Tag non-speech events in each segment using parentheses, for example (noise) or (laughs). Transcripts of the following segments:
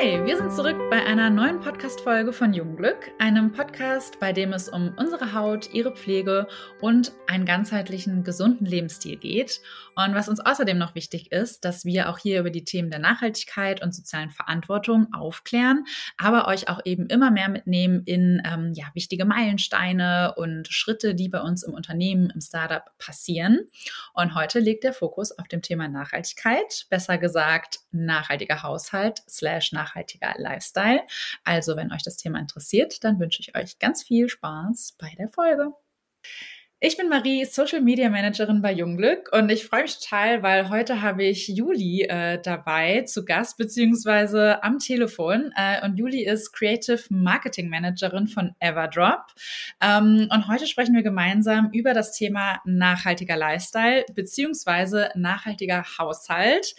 Hi, wir sind zurück bei einer neuen Podcast-Folge von Jungglück, einem Podcast, bei dem es um unsere Haut, ihre Pflege und einen ganzheitlichen, gesunden Lebensstil geht. Und was uns außerdem noch wichtig ist, dass wir auch hier über die Themen der Nachhaltigkeit und sozialen Verantwortung aufklären, aber euch auch eben immer mehr mitnehmen in ähm, ja, wichtige Meilensteine und Schritte, die bei uns im Unternehmen, im Startup passieren. Und heute liegt der Fokus auf dem Thema Nachhaltigkeit, besser gesagt nachhaltiger Haushalt slash nachhaltiger Lifestyle. Also wenn euch das Thema interessiert, dann wünsche ich euch ganz viel Spaß bei der Folge. Ich bin Marie, Social Media Managerin bei Jungglück und ich freue mich total, weil heute habe ich Juli äh, dabei zu Gast beziehungsweise am Telefon. Äh, und Juli ist Creative Marketing Managerin von Everdrop. Ähm, und heute sprechen wir gemeinsam über das Thema nachhaltiger Lifestyle beziehungsweise nachhaltiger Haushalt,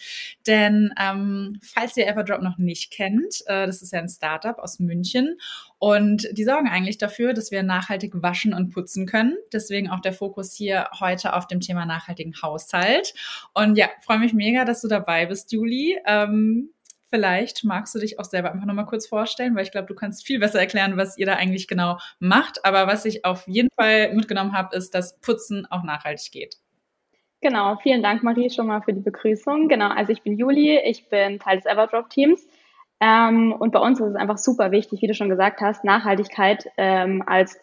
denn ähm, falls ihr Everdrop noch nicht kennt, äh, das ist ja ein Startup aus München und die sorgen eigentlich dafür, dass wir nachhaltig waschen und putzen können. Deswegen auch der Fokus hier heute auf dem Thema nachhaltigen Haushalt. Und ja, freue mich mega, dass du dabei bist, Juli. Ähm, vielleicht magst du dich auch selber einfach nochmal kurz vorstellen, weil ich glaube, du kannst viel besser erklären, was ihr da eigentlich genau macht. Aber was ich auf jeden Fall mitgenommen habe, ist, dass Putzen auch nachhaltig geht. Genau, vielen Dank, Marie, schon mal für die Begrüßung. Genau, also ich bin Juli, ich bin Teil des Everdrop-Teams. Ähm, und bei uns ist es einfach super wichtig, wie du schon gesagt hast, Nachhaltigkeit ähm, als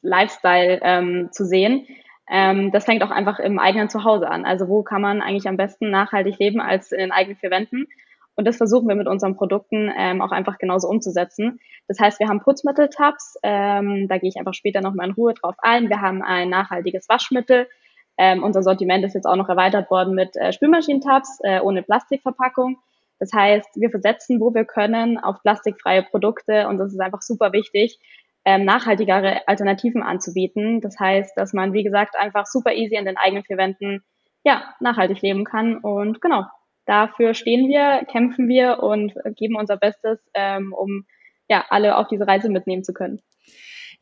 Lifestyle ähm, zu sehen. Ähm, das fängt auch einfach im eigenen Zuhause an. Also wo kann man eigentlich am besten nachhaltig leben als in den eigenen vier Wänden? Und das versuchen wir mit unseren Produkten ähm, auch einfach genauso umzusetzen. Das heißt, wir haben Putzmittel-Tabs, ähm, da gehe ich einfach später nochmal in Ruhe drauf ein. Wir haben ein nachhaltiges Waschmittel. Unser Sortiment ist jetzt auch noch erweitert worden mit äh, Spülmaschinentabs äh, ohne Plastikverpackung. Das heißt, wir versetzen, wo wir können, auf plastikfreie Produkte und das ist einfach super wichtig, ähm, nachhaltigere Alternativen anzubieten. Das heißt, dass man, wie gesagt, einfach super easy in den eigenen vier Wänden ja, nachhaltig leben kann. Und genau, dafür stehen wir, kämpfen wir und geben unser Bestes, ähm, um ja, alle auf diese Reise mitnehmen zu können.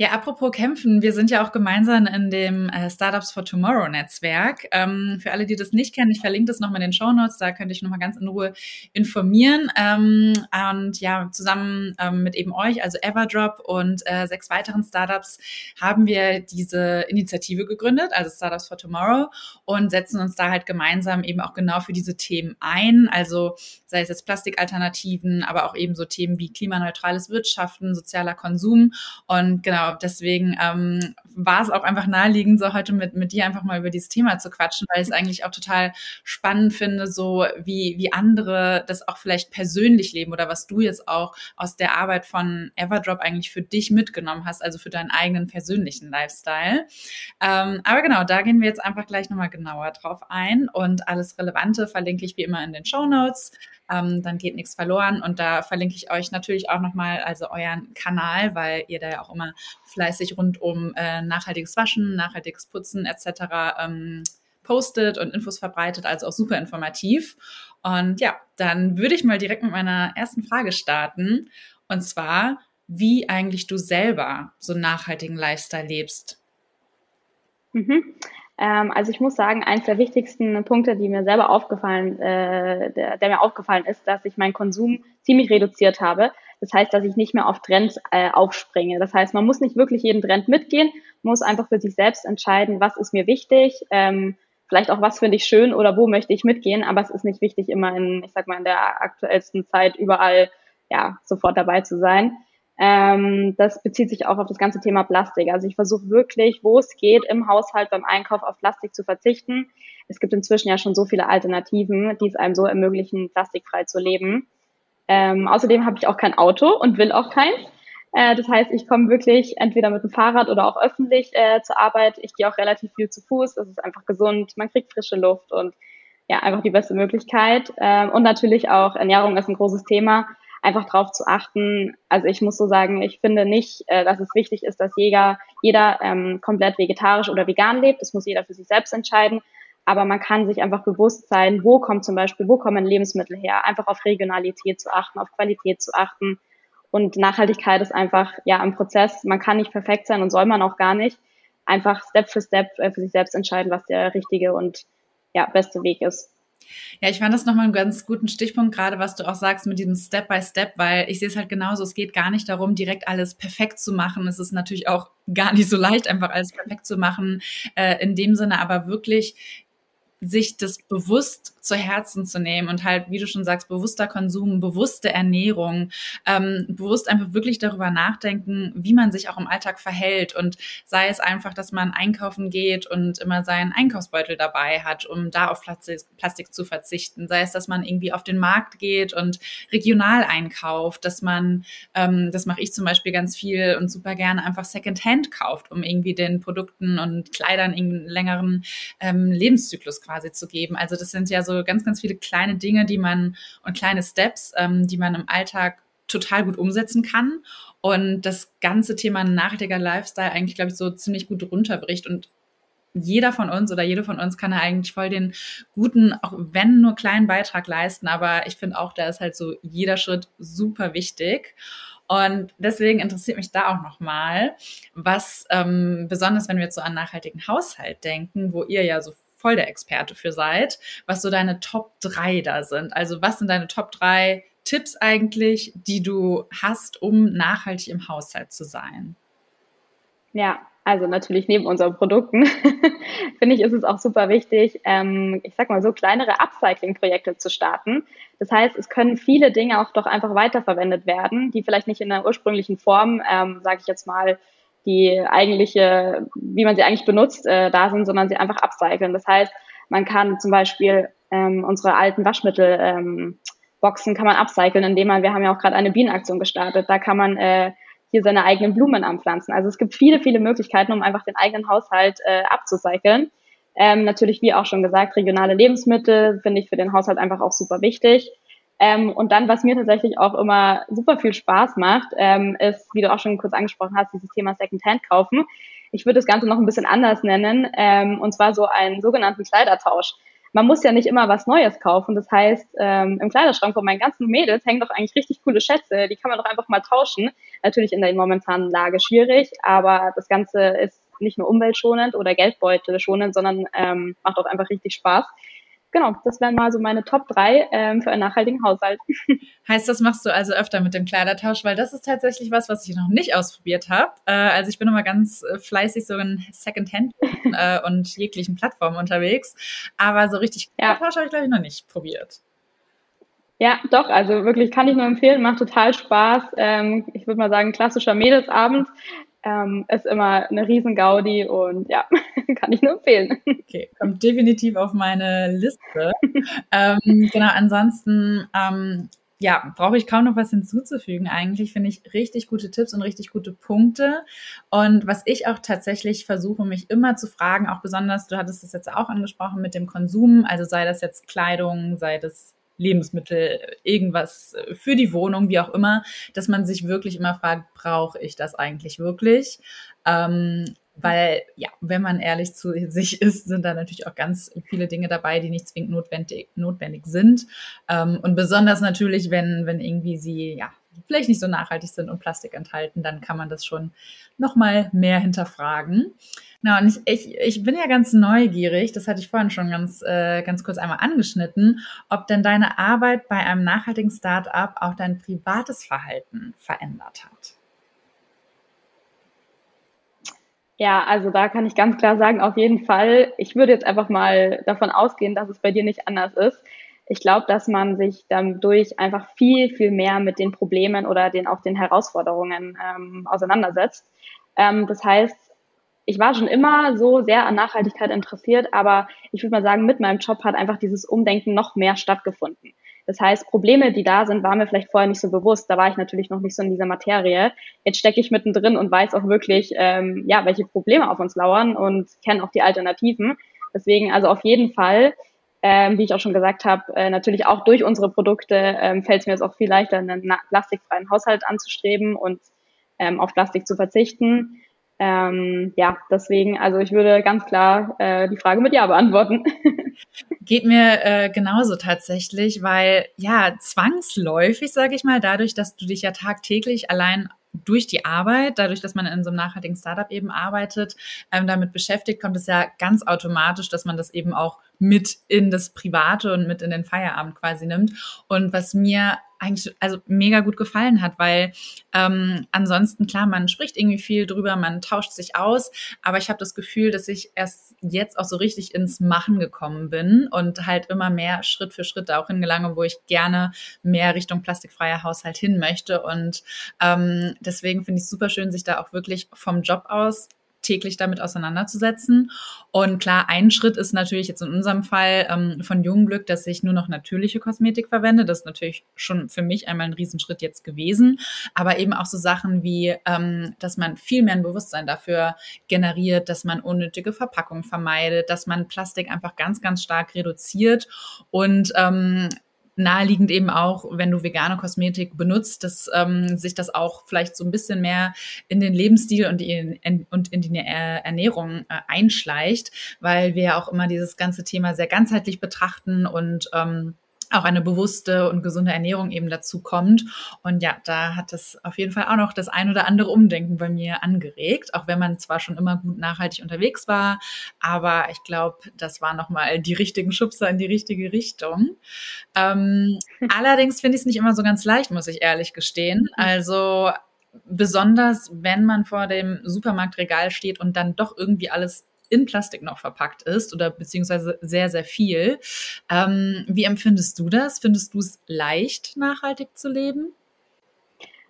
Ja, apropos kämpfen, wir sind ja auch gemeinsam in dem äh, Startups for Tomorrow Netzwerk. Ähm, für alle, die das nicht kennen, ich verlinke das nochmal in den Show Notes, da könnte ich nochmal ganz in Ruhe informieren. Ähm, und ja, zusammen ähm, mit eben euch, also Everdrop und äh, sechs weiteren Startups, haben wir diese Initiative gegründet, also Startups for Tomorrow, und setzen uns da halt gemeinsam eben auch genau für diese Themen ein. Also sei es jetzt Plastikalternativen, aber auch eben so Themen wie klimaneutrales Wirtschaften, sozialer Konsum. Und genau, deswegen ähm, war es auch einfach naheliegend, so heute mit, mit dir einfach mal über dieses Thema zu quatschen, weil ich es eigentlich auch total spannend finde, so wie, wie andere das auch vielleicht persönlich leben oder was du jetzt auch aus der Arbeit von Everdrop eigentlich für dich mitgenommen hast, also für deinen eigenen persönlichen Lifestyle. Ähm, aber genau, da gehen wir jetzt einfach gleich nochmal genauer drauf ein und alles Relevante verlinke ich wie immer in den Show Notes. Ähm, dann geht nichts verloren und da verlinke ich euch natürlich auch nochmal, also euren Kanal, weil ihr da ja auch immer fleißig rund um äh, nachhaltiges Waschen, nachhaltiges Putzen etc. Ähm, postet und Infos verbreitet, also auch super informativ. Und ja, dann würde ich mal direkt mit meiner ersten Frage starten. Und zwar, wie eigentlich du selber so einen nachhaltigen Lifestyle lebst. Mhm. Ähm, also ich muss sagen, eins der wichtigsten Punkte, die mir selber aufgefallen, äh, der, der, mir aufgefallen ist, dass ich meinen Konsum ziemlich reduziert habe. Das heißt, dass ich nicht mehr auf Trends äh, aufspringe. Das heißt, man muss nicht wirklich jeden Trend mitgehen, muss einfach für sich selbst entscheiden, was ist mir wichtig, ähm, vielleicht auch was finde ich schön oder wo möchte ich mitgehen, aber es ist nicht wichtig, immer in, ich sag mal, in der aktuellsten Zeit überall ja sofort dabei zu sein. Ähm, das bezieht sich auch auf das ganze Thema Plastik. Also ich versuche wirklich, wo es geht, im Haushalt beim Einkauf auf Plastik zu verzichten. Es gibt inzwischen ja schon so viele Alternativen, die es einem so ermöglichen, plastikfrei zu leben. Ähm, außerdem habe ich auch kein Auto und will auch keins. Äh, das heißt, ich komme wirklich entweder mit dem Fahrrad oder auch öffentlich äh, zur Arbeit. Ich gehe auch relativ viel zu Fuß. Das ist einfach gesund. Man kriegt frische Luft und ja, einfach die beste Möglichkeit. Ähm, und natürlich auch Ernährung ist ein großes Thema. Einfach drauf zu achten. Also ich muss so sagen, ich finde nicht, äh, dass es wichtig ist, dass jeder, jeder ähm, komplett vegetarisch oder vegan lebt. Das muss jeder für sich selbst entscheiden aber man kann sich einfach bewusst sein, wo kommt zum Beispiel, wo kommen Lebensmittel her, einfach auf Regionalität zu achten, auf Qualität zu achten. Und Nachhaltigkeit ist einfach ja ein Prozess. Man kann nicht perfekt sein und soll man auch gar nicht. Einfach Step für Step äh, für sich selbst entscheiden, was der richtige und ja, beste Weg ist. Ja, ich fand das nochmal einen ganz guten Stichpunkt, gerade was du auch sagst mit diesem Step by Step, weil ich sehe es halt genauso. Es geht gar nicht darum, direkt alles perfekt zu machen. Es ist natürlich auch gar nicht so leicht, einfach alles perfekt zu machen. Äh, in dem Sinne aber wirklich sich das bewusst zu Herzen zu nehmen und halt, wie du schon sagst, bewusster Konsum, bewusste Ernährung, ähm, bewusst einfach wirklich darüber nachdenken, wie man sich auch im Alltag verhält. Und sei es einfach, dass man einkaufen geht und immer seinen Einkaufsbeutel dabei hat, um da auf Plastik, Plastik zu verzichten, sei es, dass man irgendwie auf den Markt geht und regional einkauft, dass man, ähm, das mache ich zum Beispiel ganz viel und super gerne einfach Secondhand kauft, um irgendwie den Produkten und Kleidern einen längeren ähm, Lebenszyklus quasi zu geben. Also das sind ja so ganz, ganz viele kleine Dinge, die man und kleine Steps, ähm, die man im Alltag total gut umsetzen kann und das ganze Thema nachhaltiger Lifestyle eigentlich, glaube ich, so ziemlich gut runterbricht und jeder von uns oder jede von uns kann ja eigentlich voll den guten, auch wenn nur kleinen Beitrag leisten. Aber ich finde auch, da ist halt so jeder Schritt super wichtig. Und deswegen interessiert mich da auch nochmal, was ähm, besonders, wenn wir jetzt so an nachhaltigen Haushalt denken, wo ihr ja so voll der Experte für seid, was so deine Top 3 da sind. Also was sind deine Top 3 Tipps eigentlich, die du hast, um nachhaltig im Haushalt zu sein? Ja, also natürlich neben unseren Produkten, (laughs) finde ich, ist es auch super wichtig, ähm, ich sag mal so kleinere Upcycling-Projekte zu starten. Das heißt, es können viele Dinge auch doch einfach weiterverwendet werden, die vielleicht nicht in der ursprünglichen Form, ähm, sage ich jetzt mal, die eigentliche, wie man sie eigentlich benutzt, äh, da sind, sondern sie einfach upcyclen. Das heißt, man kann zum Beispiel ähm, unsere alten Waschmittel ähm, Boxen kann man upcyclen, indem man, wir haben ja auch gerade eine Bienenaktion gestartet, da kann man äh, hier seine eigenen Blumen anpflanzen. Also es gibt viele, viele Möglichkeiten, um einfach den eigenen Haushalt äh, abzucyceln. Ähm, natürlich, wie auch schon gesagt, regionale Lebensmittel finde ich für den Haushalt einfach auch super wichtig. Ähm, und dann, was mir tatsächlich auch immer super viel Spaß macht, ähm, ist, wie du auch schon kurz angesprochen hast, dieses Thema Secondhand kaufen. Ich würde das Ganze noch ein bisschen anders nennen, ähm, und zwar so einen sogenannten Kleidertausch. Man muss ja nicht immer was Neues kaufen. Das heißt, ähm, im Kleiderschrank von meinen ganzen Mädels hängen doch eigentlich richtig coole Schätze. Die kann man doch einfach mal tauschen. Natürlich in der momentanen Lage schwierig, aber das Ganze ist nicht nur umweltschonend oder Geldbeutel schonend, sondern ähm, macht auch einfach richtig Spaß genau, das wären mal so meine Top 3 ähm, für einen nachhaltigen Haushalt. (laughs) Heißt, das machst du also öfter mit dem Kleidertausch, weil das ist tatsächlich was, was ich noch nicht ausprobiert habe. Äh, also ich bin immer ganz äh, fleißig so in Secondhand (laughs) äh, und jeglichen Plattformen unterwegs, aber so richtig Kleidertausch ja. habe ich glaube ich noch nicht probiert. Ja, doch, also wirklich kann ich nur empfehlen, macht total Spaß. Ähm, ich würde mal sagen, klassischer Mädelsabend ähm, ist immer eine Riesengaudi und ja, (laughs) kann ich nur empfehlen. Okay, kommt definitiv auf meine Liste. (laughs) ähm, genau, ansonsten ähm, ja, brauche ich kaum noch was hinzuzufügen. Eigentlich finde ich richtig gute Tipps und richtig gute Punkte. Und was ich auch tatsächlich versuche, mich immer zu fragen, auch besonders, du hattest es jetzt auch angesprochen mit dem Konsum, also sei das jetzt Kleidung, sei das Lebensmittel, irgendwas für die Wohnung, wie auch immer, dass man sich wirklich immer fragt, brauche ich das eigentlich wirklich? Ähm, weil, ja, wenn man ehrlich zu sich ist, sind da natürlich auch ganz viele Dinge dabei, die nicht zwingend notwendig, notwendig sind. Ähm, und besonders natürlich, wenn, wenn irgendwie sie, ja, vielleicht nicht so nachhaltig sind und Plastik enthalten, dann kann man das schon nochmal mehr hinterfragen. Na, und ich, ich, ich bin ja ganz neugierig, das hatte ich vorhin schon ganz, äh, ganz kurz einmal angeschnitten, ob denn deine Arbeit bei einem nachhaltigen Startup auch dein privates Verhalten verändert hat. Ja, also da kann ich ganz klar sagen, auf jeden Fall. Ich würde jetzt einfach mal davon ausgehen, dass es bei dir nicht anders ist. Ich glaube, dass man sich dadurch einfach viel, viel mehr mit den Problemen oder den auch den Herausforderungen ähm, auseinandersetzt. Ähm, das heißt, ich war schon immer so sehr an Nachhaltigkeit interessiert, aber ich würde mal sagen, mit meinem Job hat einfach dieses Umdenken noch mehr stattgefunden. Das heißt, Probleme, die da sind, waren mir vielleicht vorher nicht so bewusst. Da war ich natürlich noch nicht so in dieser Materie. Jetzt stecke ich mittendrin und weiß auch wirklich, ähm, ja, welche Probleme auf uns lauern und kenne auch die Alternativen. Deswegen also auf jeden Fall, ähm, wie ich auch schon gesagt habe, äh, natürlich auch durch unsere Produkte ähm, fällt es mir jetzt auch viel leichter, einen plastikfreien Haushalt anzustreben und ähm, auf Plastik zu verzichten. Ähm, ja, deswegen, also ich würde ganz klar äh, die Frage mit Ja beantworten. (laughs) Geht mir äh, genauso tatsächlich, weil ja, zwangsläufig, sage ich mal, dadurch, dass du dich ja tagtäglich allein durch die Arbeit, dadurch, dass man in so einem nachhaltigen Startup eben arbeitet, ähm, damit beschäftigt, kommt es ja ganz automatisch, dass man das eben auch mit in das Private und mit in den Feierabend quasi nimmt. Und was mir eigentlich also mega gut gefallen hat, weil ähm, ansonsten klar, man spricht irgendwie viel drüber, man tauscht sich aus, aber ich habe das Gefühl, dass ich erst jetzt auch so richtig ins Machen gekommen bin und halt immer mehr Schritt für Schritt da auch hingelange, wo ich gerne mehr Richtung plastikfreier Haushalt hin möchte und ähm, deswegen finde ich es super schön, sich da auch wirklich vom Job aus täglich damit auseinanderzusetzen. Und klar, ein Schritt ist natürlich jetzt in unserem Fall ähm, von Jungglück, dass ich nur noch natürliche Kosmetik verwende. Das ist natürlich schon für mich einmal ein Riesenschritt jetzt gewesen. Aber eben auch so Sachen wie, ähm, dass man viel mehr ein Bewusstsein dafür generiert, dass man unnötige Verpackungen vermeidet, dass man Plastik einfach ganz, ganz stark reduziert und ähm, naheliegend eben auch, wenn du vegane Kosmetik benutzt, dass ähm, sich das auch vielleicht so ein bisschen mehr in den Lebensstil und, die, in, und in die Ernährung äh, einschleicht, weil wir ja auch immer dieses ganze Thema sehr ganzheitlich betrachten und ähm, auch eine bewusste und gesunde Ernährung eben dazu kommt. Und ja, da hat es auf jeden Fall auch noch das ein oder andere Umdenken bei mir angeregt, auch wenn man zwar schon immer gut nachhaltig unterwegs war, aber ich glaube, das war nochmal die richtigen Schubser in die richtige Richtung. Ähm, (laughs) allerdings finde ich es nicht immer so ganz leicht, muss ich ehrlich gestehen. Also besonders wenn man vor dem Supermarktregal steht und dann doch irgendwie alles in Plastik noch verpackt ist oder beziehungsweise sehr, sehr viel. Ähm, wie empfindest du das? Findest du es leicht, nachhaltig zu leben?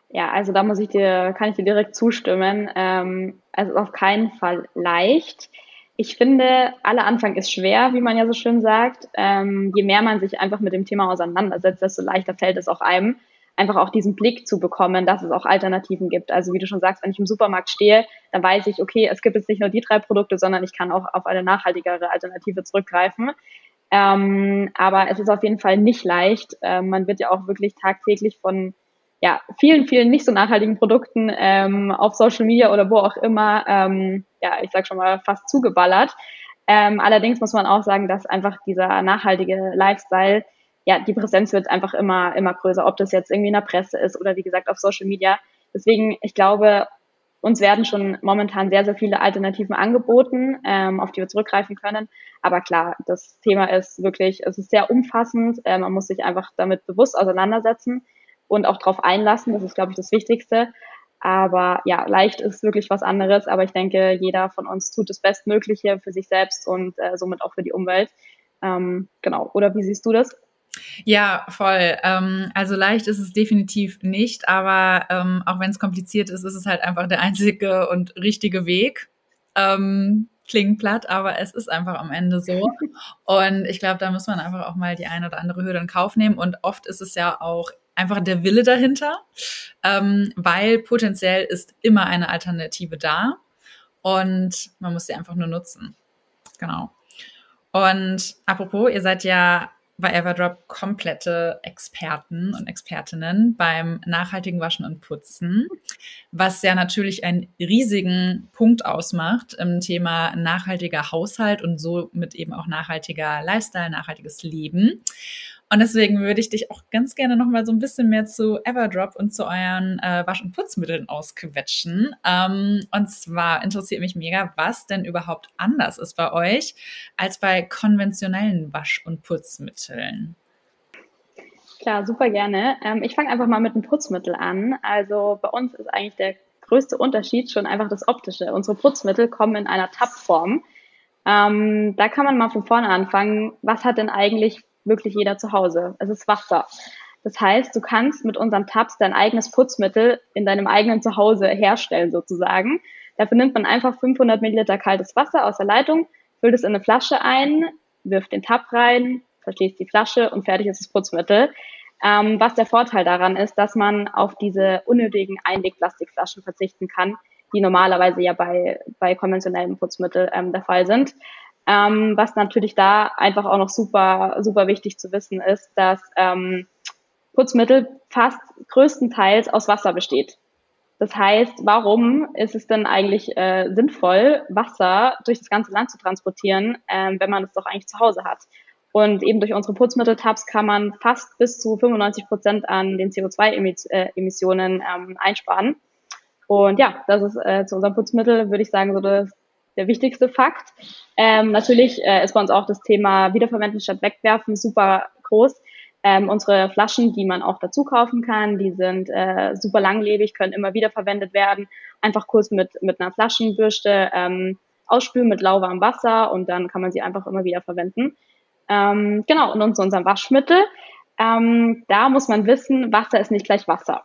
Ja, also da muss ich dir, kann ich dir direkt zustimmen. Ähm, also auf keinen Fall leicht. Ich finde, aller Anfang ist schwer, wie man ja so schön sagt. Ähm, je mehr man sich einfach mit dem Thema auseinandersetzt, desto leichter fällt es auch einem einfach auch diesen Blick zu bekommen, dass es auch Alternativen gibt. Also wie du schon sagst, wenn ich im Supermarkt stehe, dann weiß ich, okay, es gibt jetzt nicht nur die drei Produkte, sondern ich kann auch auf eine nachhaltigere Alternative zurückgreifen. Ähm, aber es ist auf jeden Fall nicht leicht. Ähm, man wird ja auch wirklich tagtäglich von ja, vielen, vielen nicht so nachhaltigen Produkten ähm, auf Social Media oder wo auch immer, ähm, ja, ich sag schon mal, fast zugeballert. Ähm, allerdings muss man auch sagen, dass einfach dieser nachhaltige Lifestyle ja, die Präsenz wird einfach immer, immer größer, ob das jetzt irgendwie in der Presse ist oder wie gesagt auf Social Media. Deswegen, ich glaube, uns werden schon momentan sehr, sehr viele Alternativen angeboten, ähm, auf die wir zurückgreifen können. Aber klar, das Thema ist wirklich, es ist sehr umfassend. Äh, man muss sich einfach damit bewusst auseinandersetzen und auch darauf einlassen. Das ist, glaube ich, das Wichtigste. Aber ja, leicht ist wirklich was anderes. Aber ich denke, jeder von uns tut das Bestmögliche für sich selbst und äh, somit auch für die Umwelt. Ähm, genau. Oder wie siehst du das? Ja, voll. Ähm, also leicht ist es definitiv nicht, aber ähm, auch wenn es kompliziert ist, ist es halt einfach der einzige und richtige Weg. Ähm, klingt platt, aber es ist einfach am Ende so. Und ich glaube, da muss man einfach auch mal die eine oder andere Hürde in Kauf nehmen. Und oft ist es ja auch einfach der Wille dahinter, ähm, weil potenziell ist immer eine Alternative da und man muss sie einfach nur nutzen. Genau. Und apropos, ihr seid ja bei Everdrop komplette Experten und Expertinnen beim nachhaltigen Waschen und Putzen, was ja natürlich einen riesigen Punkt ausmacht im Thema nachhaltiger Haushalt und somit eben auch nachhaltiger Lifestyle, nachhaltiges Leben. Und deswegen würde ich dich auch ganz gerne noch mal so ein bisschen mehr zu Everdrop und zu euren äh, Wasch- und Putzmitteln ausquetschen. Ähm, und zwar interessiert mich mega, was denn überhaupt anders ist bei euch als bei konventionellen Wasch- und Putzmitteln. Klar, super gerne. Ähm, ich fange einfach mal mit dem Putzmittel an. Also bei uns ist eigentlich der größte Unterschied schon einfach das Optische. Unsere Putzmittel kommen in einer Tab-Form. Ähm, da kann man mal von vorne anfangen. Was hat denn eigentlich wirklich jeder zu Hause. Es ist Wasser. Das heißt, du kannst mit unseren Tabs dein eigenes Putzmittel in deinem eigenen Zuhause herstellen sozusagen. Dafür nimmt man einfach 500 Milliliter kaltes Wasser aus der Leitung, füllt es in eine Flasche ein, wirft den Tab rein, verschließt die Flasche und fertig ist das Putzmittel. Ähm, was der Vorteil daran ist, dass man auf diese unnötigen Einwegplastikflaschen verzichten kann, die normalerweise ja bei, bei konventionellen Putzmitteln ähm, der Fall sind. Ähm, was natürlich da einfach auch noch super, super wichtig zu wissen ist, dass ähm, Putzmittel fast größtenteils aus Wasser besteht. Das heißt, warum ist es denn eigentlich äh, sinnvoll, Wasser durch das ganze Land zu transportieren, äh, wenn man es doch eigentlich zu Hause hat? Und eben durch unsere Putzmitteltabs kann man fast bis zu 95 Prozent an den CO2-Emissionen äh, ähm, einsparen. Und ja, das ist äh, zu unserem Putzmittel, würde ich sagen, so das der wichtigste Fakt. Ähm, natürlich äh, ist bei uns auch das Thema Wiederverwenden statt Wegwerfen super groß. Ähm, unsere Flaschen, die man auch dazu kaufen kann, die sind äh, super langlebig, können immer wieder verwendet werden. Einfach kurz mit, mit einer Flaschenbürste ähm, ausspülen mit lauwarmem Wasser und dann kann man sie einfach immer wieder verwenden. Ähm, genau, und zu unserem Waschmittel. Ähm, da muss man wissen, Wasser ist nicht gleich Wasser.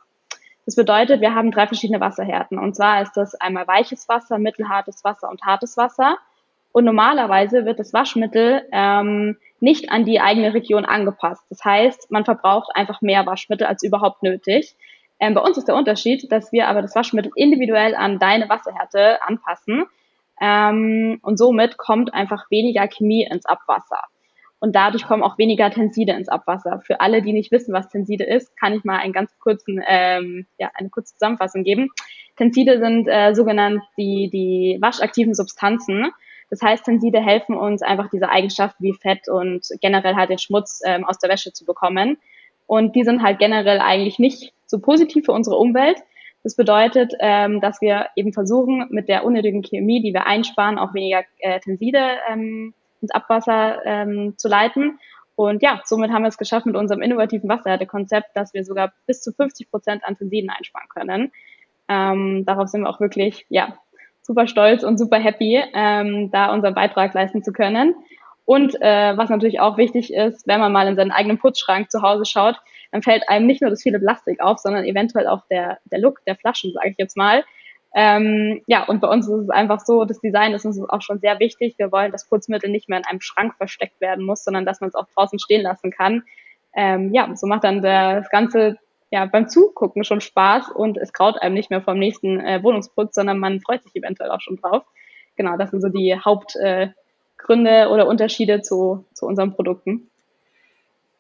Das bedeutet, wir haben drei verschiedene Wasserhärten. Und zwar ist das einmal weiches Wasser, mittelhartes Wasser und hartes Wasser. Und normalerweise wird das Waschmittel ähm, nicht an die eigene Region angepasst. Das heißt, man verbraucht einfach mehr Waschmittel als überhaupt nötig. Ähm, bei uns ist der Unterschied, dass wir aber das Waschmittel individuell an deine Wasserhärte anpassen. Ähm, und somit kommt einfach weniger Chemie ins Abwasser. Und dadurch kommen auch weniger Tenside ins Abwasser. Für alle, die nicht wissen, was Tenside ist, kann ich mal einen ganz kurzen, ähm, ja, eine kurze Zusammenfassung geben. Tenside sind äh, sogenannt die, die waschaktiven Substanzen. Das heißt, Tenside helfen uns einfach diese Eigenschaften wie Fett und generell halt den Schmutz ähm, aus der Wäsche zu bekommen. Und die sind halt generell eigentlich nicht so positiv für unsere Umwelt. Das bedeutet, ähm, dass wir eben versuchen, mit der unnötigen Chemie, die wir einsparen, auch weniger äh, Tenside ähm, ins Abwasser ähm, zu leiten. Und ja, somit haben wir es geschafft mit unserem innovativen Wasserhärtekonzept, dass wir sogar bis zu 50 Prozent an Tensiden einsparen können. Ähm, darauf sind wir auch wirklich ja, super stolz und super happy, ähm, da unseren Beitrag leisten zu können. Und äh, was natürlich auch wichtig ist, wenn man mal in seinen eigenen Putzschrank zu Hause schaut, dann fällt einem nicht nur das viele Plastik auf, sondern eventuell auch der, der Look der Flaschen, sage ich jetzt mal. Ähm, ja, und bei uns ist es einfach so, das Design ist uns auch schon sehr wichtig. Wir wollen, dass Putzmittel nicht mehr in einem Schrank versteckt werden muss, sondern dass man es auch draußen stehen lassen kann. Ähm, ja, so macht dann das Ganze ja, beim Zugucken schon Spaß und es graut einem nicht mehr vom nächsten äh, Wohnungsputz, sondern man freut sich eventuell auch schon drauf. Genau, das sind so die Hauptgründe äh, oder Unterschiede zu, zu unseren Produkten.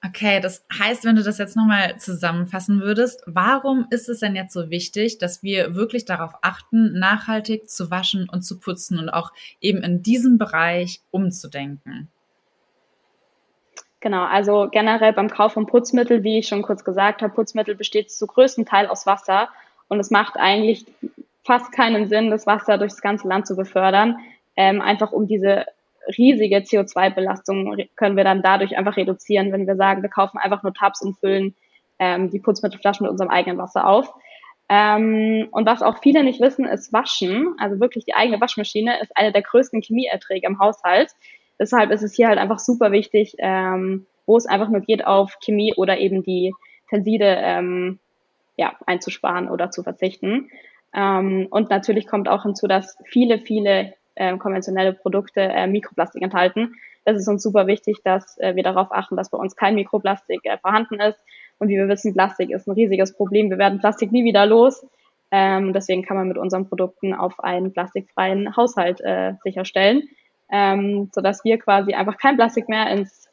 Okay, das heißt, wenn du das jetzt nochmal zusammenfassen würdest, warum ist es denn jetzt so wichtig, dass wir wirklich darauf achten, nachhaltig zu waschen und zu putzen und auch eben in diesem Bereich umzudenken? Genau, also generell beim Kauf von Putzmittel, wie ich schon kurz gesagt habe, Putzmittel besteht zu größten Teil aus Wasser und es macht eigentlich fast keinen Sinn, das Wasser durchs ganze Land zu befördern. Ähm, einfach um diese riesige CO2-Belastung können wir dann dadurch einfach reduzieren, wenn wir sagen, wir kaufen einfach nur Tabs und füllen ähm, die Putzmittelflaschen mit unserem eigenen Wasser auf. Ähm, und was auch viele nicht wissen, ist Waschen. Also wirklich die eigene Waschmaschine ist eine der größten Chemieerträge im Haushalt. Deshalb ist es hier halt einfach super wichtig, ähm, wo es einfach nur geht, auf Chemie oder eben die Tenside ähm, ja, einzusparen oder zu verzichten. Ähm, und natürlich kommt auch hinzu, dass viele, viele äh, konventionelle Produkte äh, Mikroplastik enthalten. Es ist uns super wichtig, dass äh, wir darauf achten, dass bei uns kein Mikroplastik äh, vorhanden ist. Und wie wir wissen, Plastik ist ein riesiges Problem. Wir werden Plastik nie wieder los. Ähm, deswegen kann man mit unseren Produkten auf einen plastikfreien Haushalt äh, sicherstellen ähm, sodass wir quasi einfach kein Plastik mehr ins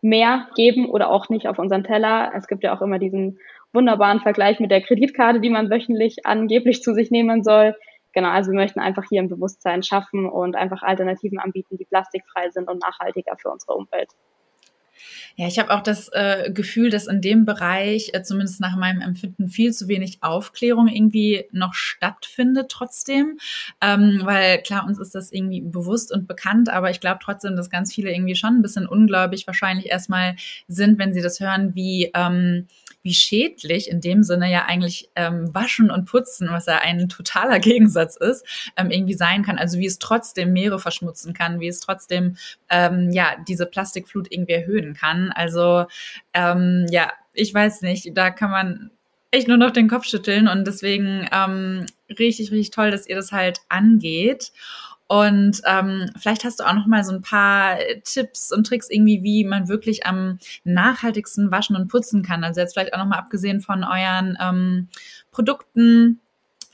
Meer geben oder auch nicht auf unseren Teller. Es gibt ja auch immer diesen wunderbaren Vergleich mit der Kreditkarte, die man wöchentlich angeblich zu sich nehmen soll. Genau, also wir möchten einfach hier ein Bewusstsein schaffen und einfach Alternativen anbieten, die plastikfrei sind und nachhaltiger für unsere Umwelt. Ja, ich habe auch das äh, Gefühl, dass in dem Bereich, äh, zumindest nach meinem Empfinden, viel zu wenig Aufklärung irgendwie noch stattfindet trotzdem. Ähm, weil klar, uns ist das irgendwie bewusst und bekannt, aber ich glaube trotzdem, dass ganz viele irgendwie schon ein bisschen ungläubig wahrscheinlich erstmal sind, wenn sie das hören, wie ähm, wie schädlich in dem Sinne ja eigentlich ähm, Waschen und Putzen, was ja ein totaler (laughs) Gegensatz ist, ähm, irgendwie sein kann. Also wie es trotzdem Meere verschmutzen kann, wie es trotzdem ähm, ja diese Plastikflut irgendwie erhöhen kann. Also ähm, ja, ich weiß nicht, da kann man echt nur noch den Kopf schütteln und deswegen ähm, richtig, richtig toll, dass ihr das halt angeht. Und ähm, vielleicht hast du auch noch mal so ein paar Tipps und Tricks irgendwie, wie man wirklich am nachhaltigsten waschen und putzen kann. Also jetzt vielleicht auch noch mal abgesehen von euren ähm, Produkten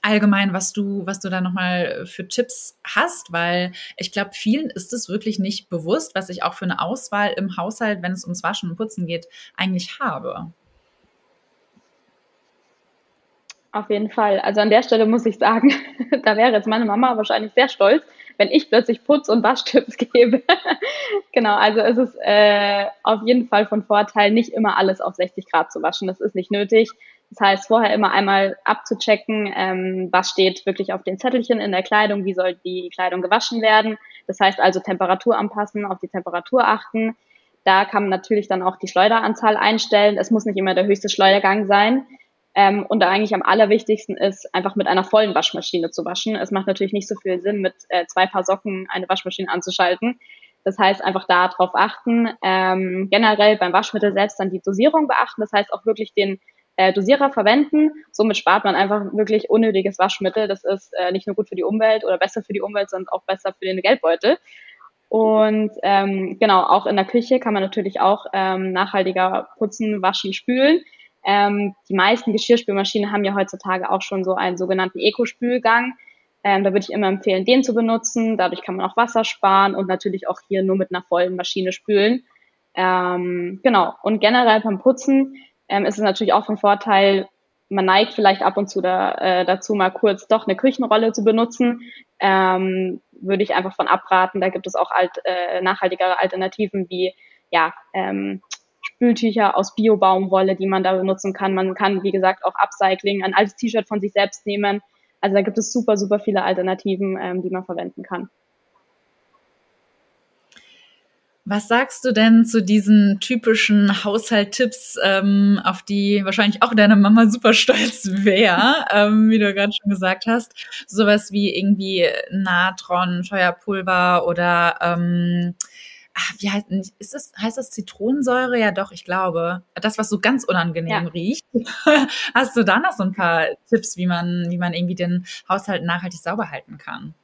allgemein, was du, was du da noch mal für Tipps hast, weil ich glaube, vielen ist es wirklich nicht bewusst, was ich auch für eine Auswahl im Haushalt, wenn es ums Waschen und Putzen geht, eigentlich habe. Auf jeden Fall. Also an der Stelle muss ich sagen, (laughs) da wäre jetzt meine Mama wahrscheinlich sehr stolz, wenn ich plötzlich Putz- und Waschtipps (laughs) gebe. genau, also es ist äh, auf jeden Fall von Vorteil, nicht immer alles auf 60 Grad zu waschen. Das ist nicht nötig. Das heißt, vorher immer einmal abzuchecken, ähm, was steht wirklich auf den Zettelchen in der Kleidung, wie soll die Kleidung gewaschen werden. Das heißt also Temperatur anpassen, auf die Temperatur achten. Da kann man natürlich dann auch die Schleuderanzahl einstellen. Es muss nicht immer der höchste Schleudergang sein. Ähm, und eigentlich am allerwichtigsten ist, einfach mit einer vollen Waschmaschine zu waschen. Es macht natürlich nicht so viel Sinn, mit äh, zwei Paar Socken eine Waschmaschine anzuschalten. Das heißt, einfach da drauf achten. Ähm, generell beim Waschmittel selbst dann die Dosierung beachten. Das heißt auch wirklich den äh, Dosierer verwenden. Somit spart man einfach wirklich unnötiges Waschmittel. Das ist äh, nicht nur gut für die Umwelt oder besser für die Umwelt, sondern auch besser für den Geldbeutel. Und ähm, genau, auch in der Küche kann man natürlich auch ähm, nachhaltiger putzen, waschen, spülen. Ähm, die meisten Geschirrspülmaschinen haben ja heutzutage auch schon so einen sogenannten Eco-Spülgang. Ähm, da würde ich immer empfehlen, den zu benutzen. Dadurch kann man auch Wasser sparen und natürlich auch hier nur mit einer vollen Maschine spülen. Ähm, genau. Und generell beim Putzen ähm, ist es natürlich auch von Vorteil, man neigt vielleicht ab und zu da, äh, dazu, mal kurz doch eine Küchenrolle zu benutzen. Ähm, würde ich einfach von abraten. Da gibt es auch alt, äh, nachhaltigere Alternativen wie ja, ähm, Spültücher aus Bio-Baumwolle, die man da benutzen kann. Man kann, wie gesagt, auch Upcycling, ein altes T-Shirt von sich selbst nehmen. Also da gibt es super, super viele Alternativen, ähm, die man verwenden kann. Was sagst du denn zu diesen typischen Haushalttipps, ähm, auf die wahrscheinlich auch deine Mama super stolz wäre, (laughs) ähm, wie du gerade schon gesagt hast? Sowas wie irgendwie Natron, Feuerpulver oder ähm, ach, wie heißt, ist das, heißt das Zitronensäure? Ja, doch, ich glaube. Das, was so ganz unangenehm ja. riecht. (laughs) Hast du da noch so ein paar Tipps, wie man, wie man irgendwie den Haushalt nachhaltig sauber halten kann?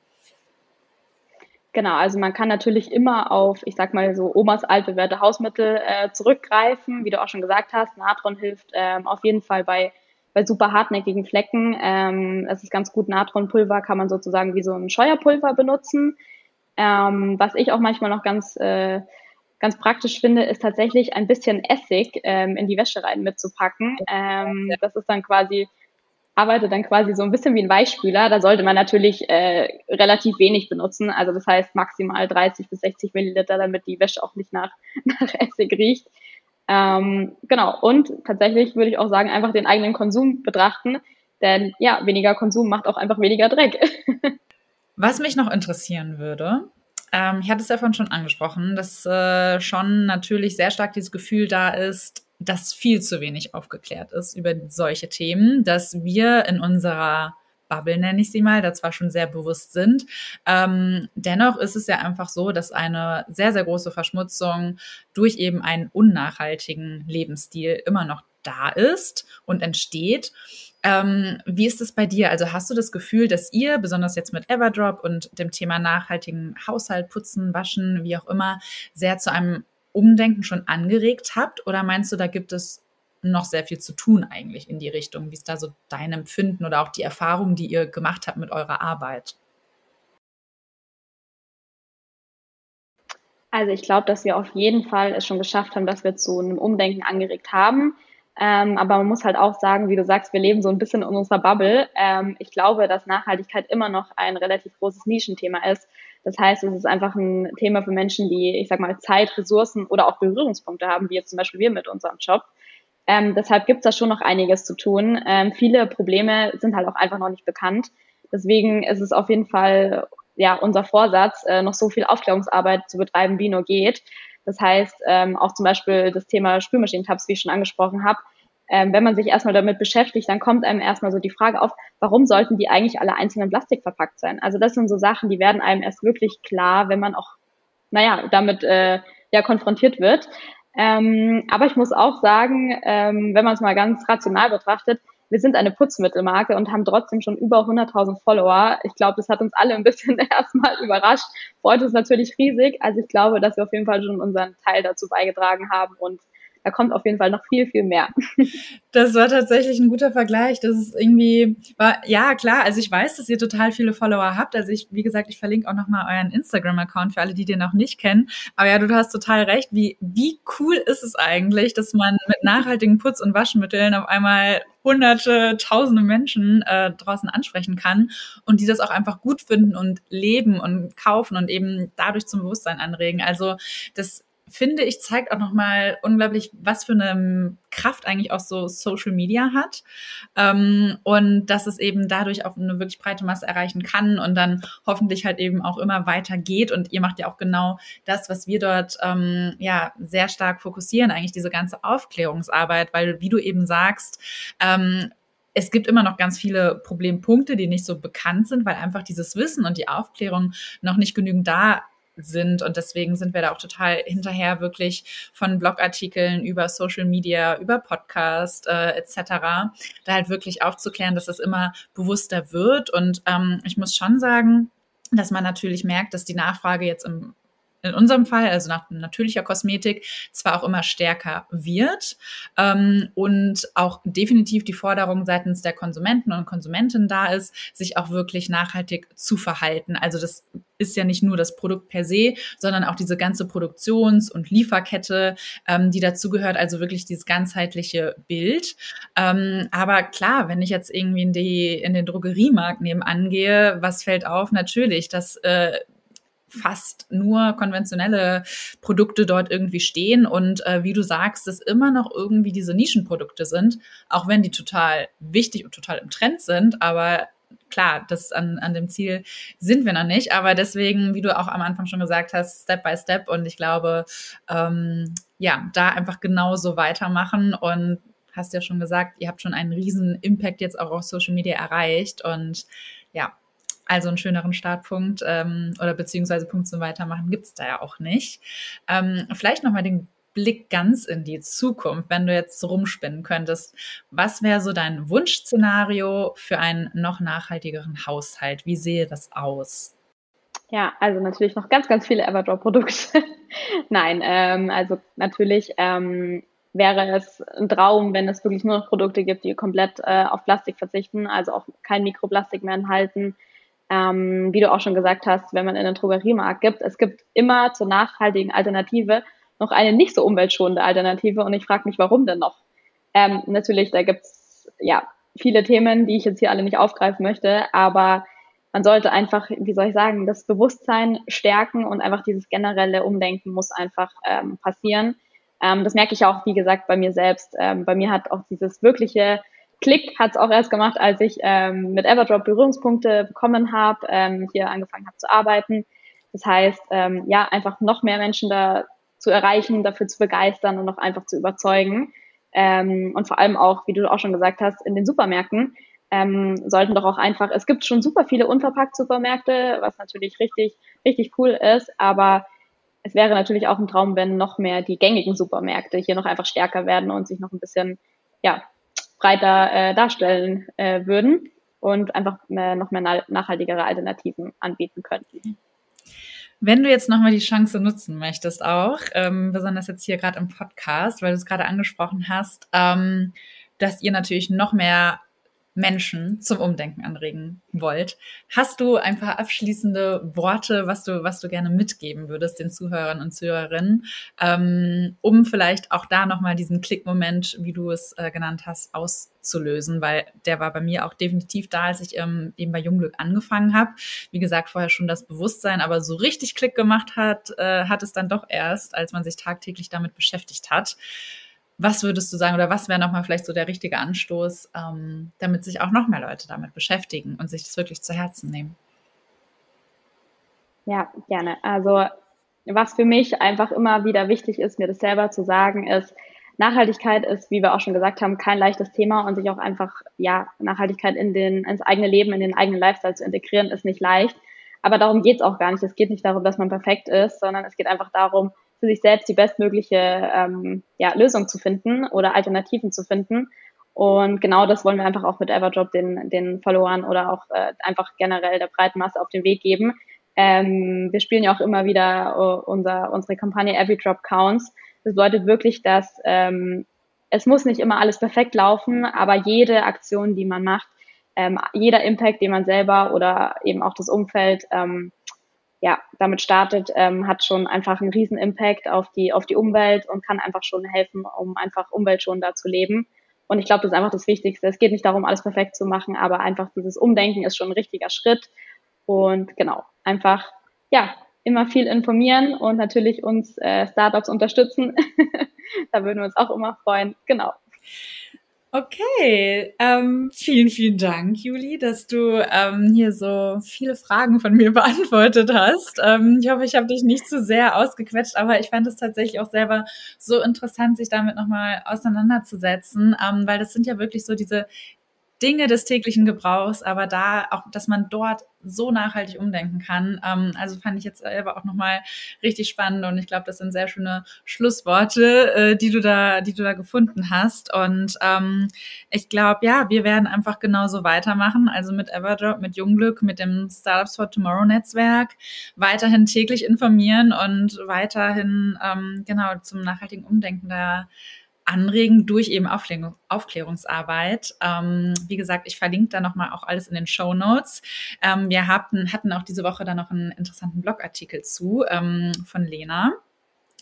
Genau, also man kann natürlich immer auf, ich sag mal so Omas altbewährte Hausmittel äh, zurückgreifen. Wie du auch schon gesagt hast, Natron hilft ähm, auf jeden Fall bei bei super hartnäckigen Flecken. Ähm, es ist ganz gut, Natronpulver kann man sozusagen wie so ein Scheuerpulver benutzen. Ähm, was ich auch manchmal noch ganz, äh, ganz praktisch finde, ist tatsächlich ein bisschen Essig ähm, in die Wäsche rein mitzupacken. Ähm, das ist dann quasi, arbeitet dann quasi so ein bisschen wie ein Weichspüler. Da sollte man natürlich äh, relativ wenig benutzen. Also das heißt maximal 30 bis 60 Milliliter, damit die Wäsche auch nicht nach, (laughs) nach Essig riecht. Ähm, genau. Und tatsächlich würde ich auch sagen, einfach den eigenen Konsum betrachten. Denn ja, weniger Konsum macht auch einfach weniger Dreck. (laughs) Was mich noch interessieren würde, ähm, ich hatte es ja vorhin schon angesprochen, dass äh, schon natürlich sehr stark dieses Gefühl da ist, dass viel zu wenig aufgeklärt ist über solche Themen, dass wir in unserer Bubble, nenne ich sie mal, da zwar schon sehr bewusst sind. Ähm, dennoch ist es ja einfach so, dass eine sehr, sehr große Verschmutzung durch eben einen unnachhaltigen Lebensstil immer noch da ist und entsteht. Ähm, wie ist es bei dir? Also hast du das Gefühl, dass ihr, besonders jetzt mit Everdrop und dem Thema nachhaltigen Haushalt, Putzen, Waschen, wie auch immer, sehr zu einem Umdenken schon angeregt habt? Oder meinst du, da gibt es noch sehr viel zu tun eigentlich in die Richtung? Wie ist da so dein Empfinden oder auch die Erfahrung, die ihr gemacht habt mit eurer Arbeit? Also ich glaube, dass wir auf jeden Fall es schon geschafft haben, dass wir zu einem Umdenken angeregt haben. Ähm, aber man muss halt auch sagen, wie du sagst, wir leben so ein bisschen in unserer Bubble. Ähm, ich glaube, dass Nachhaltigkeit immer noch ein relativ großes Nischenthema ist. Das heißt, es ist einfach ein Thema für Menschen, die, ich sag mal, Zeit, Ressourcen oder auch Berührungspunkte haben, wie jetzt zum Beispiel wir mit unserem Job. Ähm, deshalb gibt es da schon noch einiges zu tun. Ähm, viele Probleme sind halt auch einfach noch nicht bekannt. Deswegen ist es auf jeden Fall ja unser Vorsatz, äh, noch so viel Aufklärungsarbeit zu betreiben, wie nur geht. Das heißt, ähm, auch zum Beispiel das Thema Spülmaschinentabs, wie ich schon angesprochen habe, ähm, wenn man sich erstmal damit beschäftigt, dann kommt einem erstmal so die Frage auf, warum sollten die eigentlich alle einzeln in Plastik verpackt sein? Also das sind so Sachen, die werden einem erst wirklich klar, wenn man auch, naja, damit äh, ja konfrontiert wird. Ähm, aber ich muss auch sagen, ähm, wenn man es mal ganz rational betrachtet, wir sind eine Putzmittelmarke und haben trotzdem schon über 100.000 Follower. Ich glaube, das hat uns alle ein bisschen (laughs) erstmal überrascht. Freut uns natürlich riesig. Also ich glaube, dass wir auf jeden Fall schon unseren Teil dazu beigetragen haben und da kommt auf jeden Fall noch viel, viel mehr. Das war tatsächlich ein guter Vergleich. Das ist irgendwie, war, ja klar, also ich weiß, dass ihr total viele Follower habt. Also ich, wie gesagt, ich verlinke auch nochmal euren Instagram-Account für alle, die den noch nicht kennen. Aber ja, du hast total recht. Wie, wie cool ist es eigentlich, dass man mit nachhaltigen Putz- und Waschmitteln auf einmal hunderte, tausende Menschen äh, draußen ansprechen kann und die das auch einfach gut finden und leben und kaufen und eben dadurch zum Bewusstsein anregen. Also das finde ich, zeigt auch nochmal unglaublich, was für eine Kraft eigentlich auch so Social Media hat. Ähm, und dass es eben dadurch auch eine wirklich breite Masse erreichen kann und dann hoffentlich halt eben auch immer weiter geht. Und ihr macht ja auch genau das, was wir dort ähm, ja sehr stark fokussieren, eigentlich diese ganze Aufklärungsarbeit, weil wie du eben sagst, ähm, es gibt immer noch ganz viele Problempunkte, die nicht so bekannt sind, weil einfach dieses Wissen und die Aufklärung noch nicht genügend da sind. Und deswegen sind wir da auch total hinterher, wirklich von Blogartikeln über Social Media, über Podcast äh, etc., da halt wirklich aufzuklären, dass das immer bewusster wird. Und ähm, ich muss schon sagen, dass man natürlich merkt, dass die Nachfrage jetzt im in unserem Fall, also nach natürlicher Kosmetik, zwar auch immer stärker wird ähm, und auch definitiv die Forderung seitens der Konsumenten und Konsumentinnen da ist, sich auch wirklich nachhaltig zu verhalten. Also das ist ja nicht nur das Produkt per se, sondern auch diese ganze Produktions- und Lieferkette, ähm, die dazugehört, also wirklich dieses ganzheitliche Bild. Ähm, aber klar, wenn ich jetzt irgendwie in, die, in den Drogeriemarkt nebenan gehe, was fällt auf? Natürlich, dass äh, fast nur konventionelle Produkte dort irgendwie stehen. Und äh, wie du sagst, es immer noch irgendwie diese Nischenprodukte sind, auch wenn die total wichtig und total im Trend sind, aber klar, das an, an dem Ziel sind wir noch nicht, aber deswegen, wie du auch am Anfang schon gesagt hast, Step by Step. Und ich glaube, ähm, ja, da einfach genauso weitermachen. Und hast ja schon gesagt, ihr habt schon einen riesen Impact jetzt auch auf Social Media erreicht. Und ja, also einen schöneren Startpunkt ähm, oder beziehungsweise Punkt zum Weitermachen gibt's da ja auch nicht. Ähm, vielleicht nochmal den Blick ganz in die Zukunft, wenn du jetzt rumspinnen könntest. Was wäre so dein Wunschszenario für einen noch nachhaltigeren Haushalt? Wie sehe das aus? Ja, also natürlich noch ganz, ganz viele Everdrop-Produkte. (laughs) Nein, ähm, also natürlich ähm, wäre es ein Traum, wenn es wirklich nur noch Produkte gibt, die komplett äh, auf Plastik verzichten, also auch kein Mikroplastik mehr enthalten, ähm, wie du auch schon gesagt hast, wenn man in den Drogeriemarkt gibt, es gibt immer zur nachhaltigen Alternative noch eine nicht so umweltschonende Alternative und ich frage mich, warum denn noch? Ähm, natürlich, da gibt's ja viele Themen, die ich jetzt hier alle nicht aufgreifen möchte, aber man sollte einfach, wie soll ich sagen, das Bewusstsein stärken und einfach dieses generelle Umdenken muss einfach ähm, passieren. Ähm, das merke ich auch, wie gesagt, bei mir selbst. Ähm, bei mir hat auch dieses wirkliche Klick hat es auch erst gemacht, als ich ähm, mit Everdrop Berührungspunkte bekommen habe, ähm, hier angefangen habe zu arbeiten. Das heißt, ähm, ja, einfach noch mehr Menschen da zu erreichen, dafür zu begeistern und noch einfach zu überzeugen. Ähm, und vor allem auch, wie du auch schon gesagt hast, in den Supermärkten ähm, sollten doch auch einfach, es gibt schon super viele unverpackt Supermärkte, was natürlich richtig, richtig cool ist, aber es wäre natürlich auch ein Traum, wenn noch mehr die gängigen Supermärkte hier noch einfach stärker werden und sich noch ein bisschen, ja, breiter äh, darstellen äh, würden und einfach äh, noch mehr nachhaltigere Alternativen anbieten könnten. Wenn du jetzt nochmal die Chance nutzen möchtest, auch, ähm, besonders jetzt hier gerade im Podcast, weil du es gerade angesprochen hast, ähm, dass ihr natürlich noch mehr Menschen zum Umdenken anregen wollt. Hast du ein paar abschließende Worte, was du, was du gerne mitgeben würdest den Zuhörern und Zuhörerinnen, ähm, um vielleicht auch da nochmal diesen Klickmoment, wie du es äh, genannt hast, auszulösen, weil der war bei mir auch definitiv da, als ich ähm, eben bei Jungglück angefangen habe. Wie gesagt, vorher schon das Bewusstsein, aber so richtig Klick gemacht hat, äh, hat es dann doch erst, als man sich tagtäglich damit beschäftigt hat. Was würdest du sagen oder was wäre nochmal vielleicht so der richtige Anstoß, ähm, damit sich auch noch mehr Leute damit beschäftigen und sich das wirklich zu Herzen nehmen? Ja, gerne. Also was für mich einfach immer wieder wichtig ist, mir das selber zu sagen, ist, Nachhaltigkeit ist, wie wir auch schon gesagt haben, kein leichtes Thema und sich auch einfach, ja, Nachhaltigkeit in den, ins eigene Leben, in den eigenen Lifestyle zu integrieren, ist nicht leicht. Aber darum geht es auch gar nicht. Es geht nicht darum, dass man perfekt ist, sondern es geht einfach darum, für sich selbst die bestmögliche ähm, ja, Lösung zu finden oder Alternativen zu finden. Und genau das wollen wir einfach auch mit Everdrop den, den Followern oder auch äh, einfach generell der breiten Masse auf den Weg geben. Ähm, wir spielen ja auch immer wieder uh, unser, unsere Kampagne Every Drop Counts. Das bedeutet wirklich, dass ähm, es muss nicht immer alles perfekt laufen, aber jede Aktion, die man macht, ähm, jeder Impact, den man selber oder eben auch das Umfeld ähm, ja, damit startet, ähm, hat schon einfach einen riesen Impact auf die, auf die Umwelt und kann einfach schon helfen, um einfach umweltschonender zu leben. Und ich glaube, das ist einfach das Wichtigste. Es geht nicht darum, alles perfekt zu machen, aber einfach dieses Umdenken ist schon ein richtiger Schritt. Und genau, einfach, ja, immer viel informieren und natürlich uns äh, Startups unterstützen. (laughs) da würden wir uns auch immer freuen. Genau. Okay, ähm, vielen, vielen Dank, Juli, dass du ähm, hier so viele Fragen von mir (laughs) beantwortet hast. Ähm, ich hoffe, ich habe dich nicht zu sehr ausgequetscht, aber ich fand es tatsächlich auch selber so interessant, sich damit nochmal auseinanderzusetzen, ähm, weil das sind ja wirklich so diese Dinge des täglichen Gebrauchs, aber da auch, dass man dort so nachhaltig umdenken kann. Ähm, also fand ich jetzt selber auch nochmal richtig spannend und ich glaube, das sind sehr schöne Schlussworte, äh, die du da, die du da gefunden hast. Und ähm, ich glaube, ja, wir werden einfach genauso weitermachen. Also mit Everdrop, mit Jungglück, mit dem Startups for Tomorrow Netzwerk, weiterhin täglich informieren und weiterhin ähm, genau zum nachhaltigen Umdenken da anregen durch eben Aufklärung, Aufklärungsarbeit. Ähm, wie gesagt, ich verlinke da nochmal auch alles in den Show Notes. Ähm, wir hatten, hatten auch diese Woche da noch einen interessanten Blogartikel zu ähm, von Lena.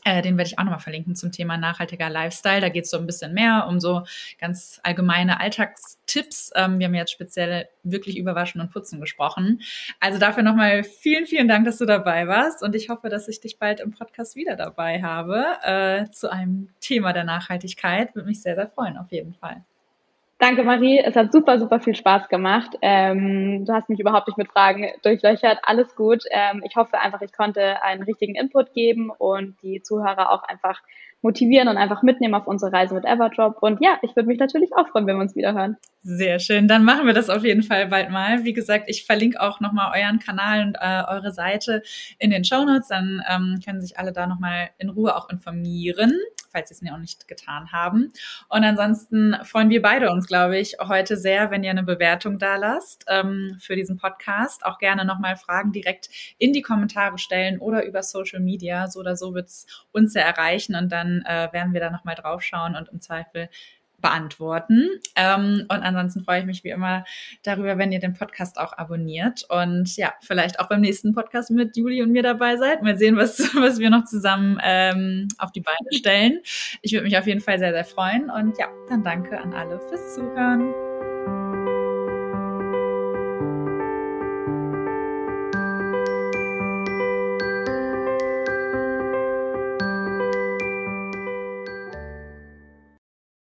Äh, den werde ich auch nochmal verlinken zum Thema nachhaltiger Lifestyle. Da geht es so ein bisschen mehr um so ganz allgemeine Alltagstipps. Ähm, wir haben jetzt speziell wirklich über Waschen und Putzen gesprochen. Also dafür nochmal vielen, vielen Dank, dass du dabei warst. Und ich hoffe, dass ich dich bald im Podcast wieder dabei habe äh, zu einem Thema der Nachhaltigkeit. Würde mich sehr, sehr freuen, auf jeden Fall. Danke, Marie. Es hat super, super viel Spaß gemacht. Ähm, du hast mich überhaupt nicht mit Fragen durchlöchert. Alles gut. Ähm, ich hoffe einfach, ich konnte einen richtigen Input geben und die Zuhörer auch einfach motivieren und einfach mitnehmen auf unsere Reise mit Everdrop. Und ja, ich würde mich natürlich auch freuen, wenn wir uns wieder hören. Sehr schön. Dann machen wir das auf jeden Fall bald mal. Wie gesagt, ich verlinke auch nochmal euren Kanal und äh, eure Seite in den Show Notes. Dann ähm, können sich alle da nochmal in Ruhe auch informieren, falls sie es noch nicht getan haben. Und ansonsten freuen wir beide uns, glaube ich, heute sehr, wenn ihr eine Bewertung da lasst ähm, für diesen Podcast. Auch gerne nochmal Fragen direkt in die Kommentare stellen oder über Social Media. So oder so wird es uns ja erreichen und dann äh, werden wir da nochmal drauf schauen und im Zweifel beantworten. Ähm, und ansonsten freue ich mich wie immer darüber, wenn ihr den Podcast auch abonniert und ja, vielleicht auch beim nächsten Podcast mit Juli und mir dabei seid. Mal sehen, was, (laughs) was wir noch zusammen ähm, auf die Beine stellen. Ich würde mich auf jeden Fall sehr, sehr freuen und ja, dann danke an alle fürs Zuhören.